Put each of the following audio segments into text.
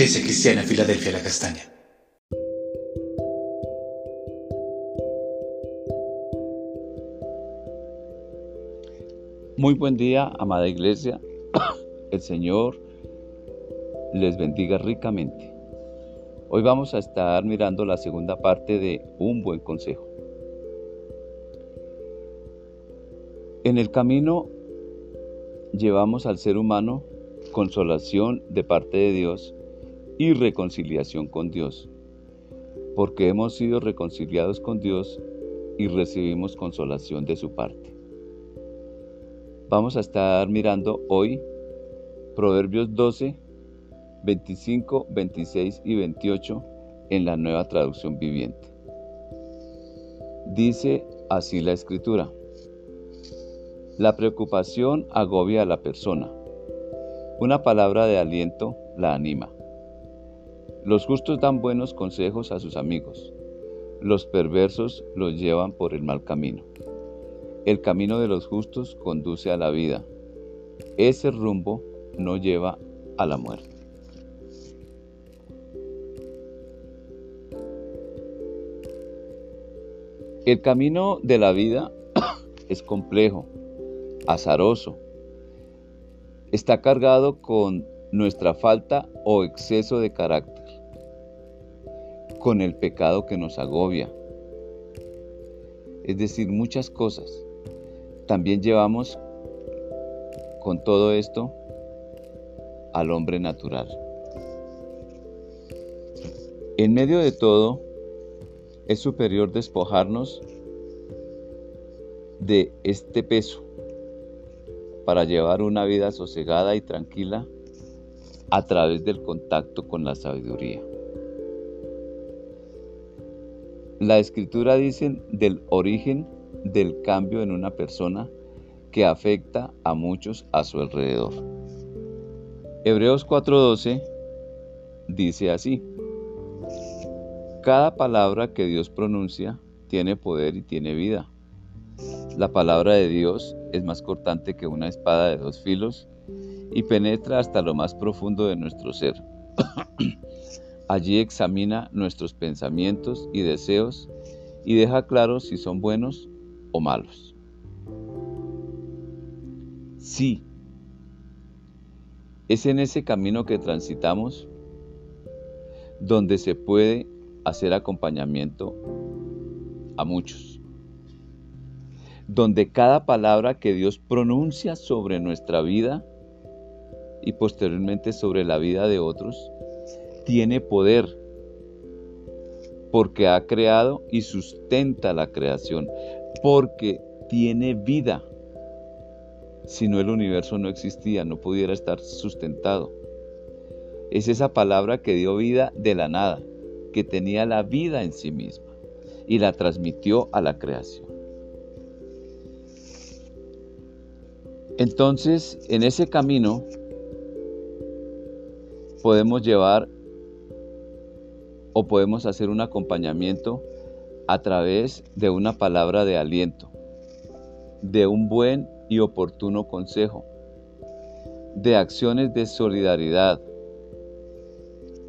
Iglesia Cristiana Filadelfia La Castaña. Muy buen día, amada iglesia. El Señor les bendiga ricamente. Hoy vamos a estar mirando la segunda parte de Un buen consejo. En el camino llevamos al ser humano consolación de parte de Dios y reconciliación con Dios, porque hemos sido reconciliados con Dios y recibimos consolación de su parte. Vamos a estar mirando hoy Proverbios 12, 25, 26 y 28 en la nueva traducción viviente. Dice así la escritura. La preocupación agobia a la persona. Una palabra de aliento la anima. Los justos dan buenos consejos a sus amigos. Los perversos los llevan por el mal camino. El camino de los justos conduce a la vida. Ese rumbo no lleva a la muerte. El camino de la vida es complejo, azaroso. Está cargado con nuestra falta o exceso de carácter, con el pecado que nos agobia, es decir, muchas cosas. También llevamos con todo esto al hombre natural. En medio de todo, es superior despojarnos de este peso para llevar una vida sosegada y tranquila a través del contacto con la sabiduría. La escritura dice del origen del cambio en una persona que afecta a muchos a su alrededor. Hebreos 4:12 dice así, cada palabra que Dios pronuncia tiene poder y tiene vida. La palabra de Dios es más cortante que una espada de dos filos y penetra hasta lo más profundo de nuestro ser. Allí examina nuestros pensamientos y deseos y deja claro si son buenos o malos. Sí, es en ese camino que transitamos donde se puede hacer acompañamiento a muchos, donde cada palabra que Dios pronuncia sobre nuestra vida y posteriormente sobre la vida de otros, tiene poder porque ha creado y sustenta la creación, porque tiene vida. Si no el universo no existía, no pudiera estar sustentado. Es esa palabra que dio vida de la nada, que tenía la vida en sí misma y la transmitió a la creación. Entonces, en ese camino podemos llevar o podemos hacer un acompañamiento a través de una palabra de aliento, de un buen y oportuno consejo, de acciones de solidaridad.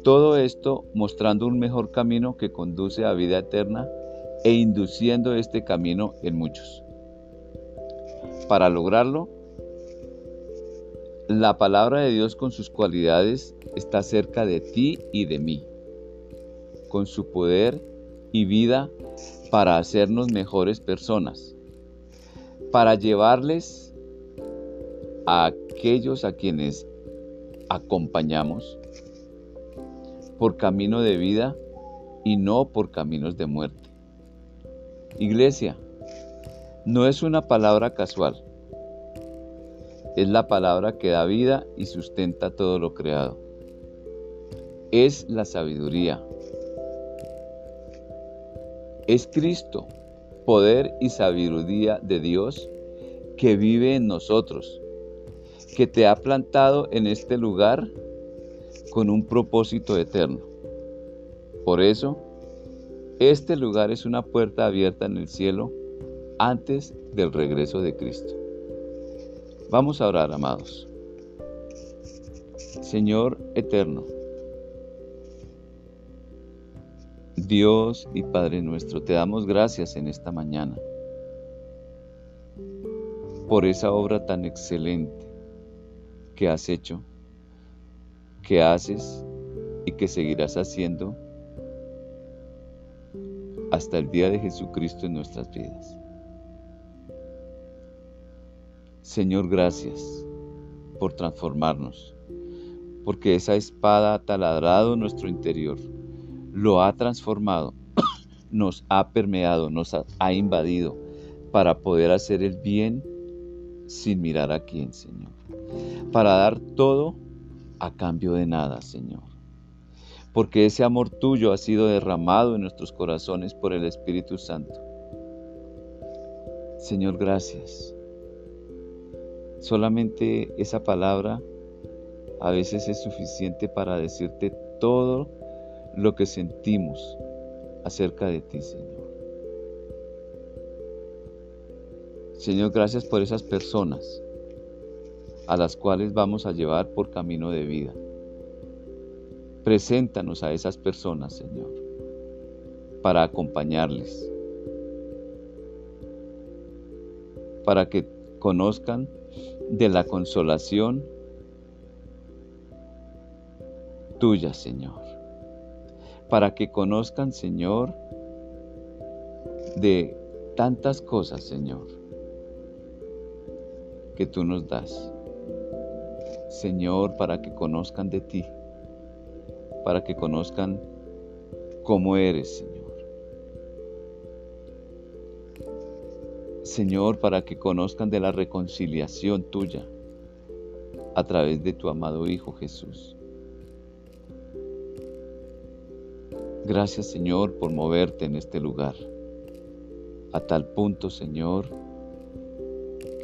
Todo esto mostrando un mejor camino que conduce a vida eterna e induciendo este camino en muchos. Para lograrlo, la palabra de Dios con sus cualidades está cerca de ti y de mí con su poder y vida para hacernos mejores personas, para llevarles a aquellos a quienes acompañamos por camino de vida y no por caminos de muerte. Iglesia, no es una palabra casual, es la palabra que da vida y sustenta todo lo creado. Es la sabiduría, es Cristo, poder y sabiduría de Dios que vive en nosotros, que te ha plantado en este lugar con un propósito eterno. Por eso, este lugar es una puerta abierta en el cielo antes del regreso de Cristo. Vamos a orar, amados. Señor eterno, Dios y Padre nuestro, te damos gracias en esta mañana por esa obra tan excelente que has hecho, que haces y que seguirás haciendo hasta el día de Jesucristo en nuestras vidas. Señor, gracias por transformarnos, porque esa espada ha taladrado nuestro interior, lo ha transformado, nos ha permeado, nos ha, invadido para poder hacer el bien sin mirar a quién, Señor. Para dar todo a cambio de nada, Señor porque ese amor tuyo ha sido derramado en nuestros corazones por el Espíritu Santo. Señor, gracias. Solamente esa palabra a veces es suficiente para decirte todo lo que sentimos acerca de ti, Señor. Señor, gracias por esas personas a las cuales vamos a llevar por camino de vida. Preséntanos a esas personas, Señor, para acompañarles, para que conozcan de la consolación tuya, Señor, para que conozcan, Señor, de tantas cosas, Señor, que tú nos das. Señor, para que conozcan de ti para que conozcan cómo eres, Señor. Señor, para que conozcan de la reconciliación tuya a través de tu amado Hijo Jesús. Gracias, Señor, por moverte en este lugar. A tal punto, Señor,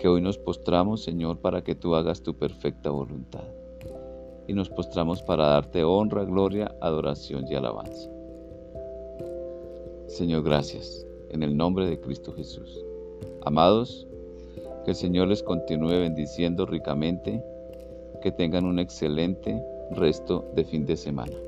que hoy nos postramos, Señor, para que tú hagas tu perfecta voluntad y nos postramos para darte honra, gloria, adoración y alabanza. Señor, gracias, en el nombre de Cristo Jesús. Amados, que el Señor les continúe bendiciendo ricamente, que tengan un excelente resto de fin de semana.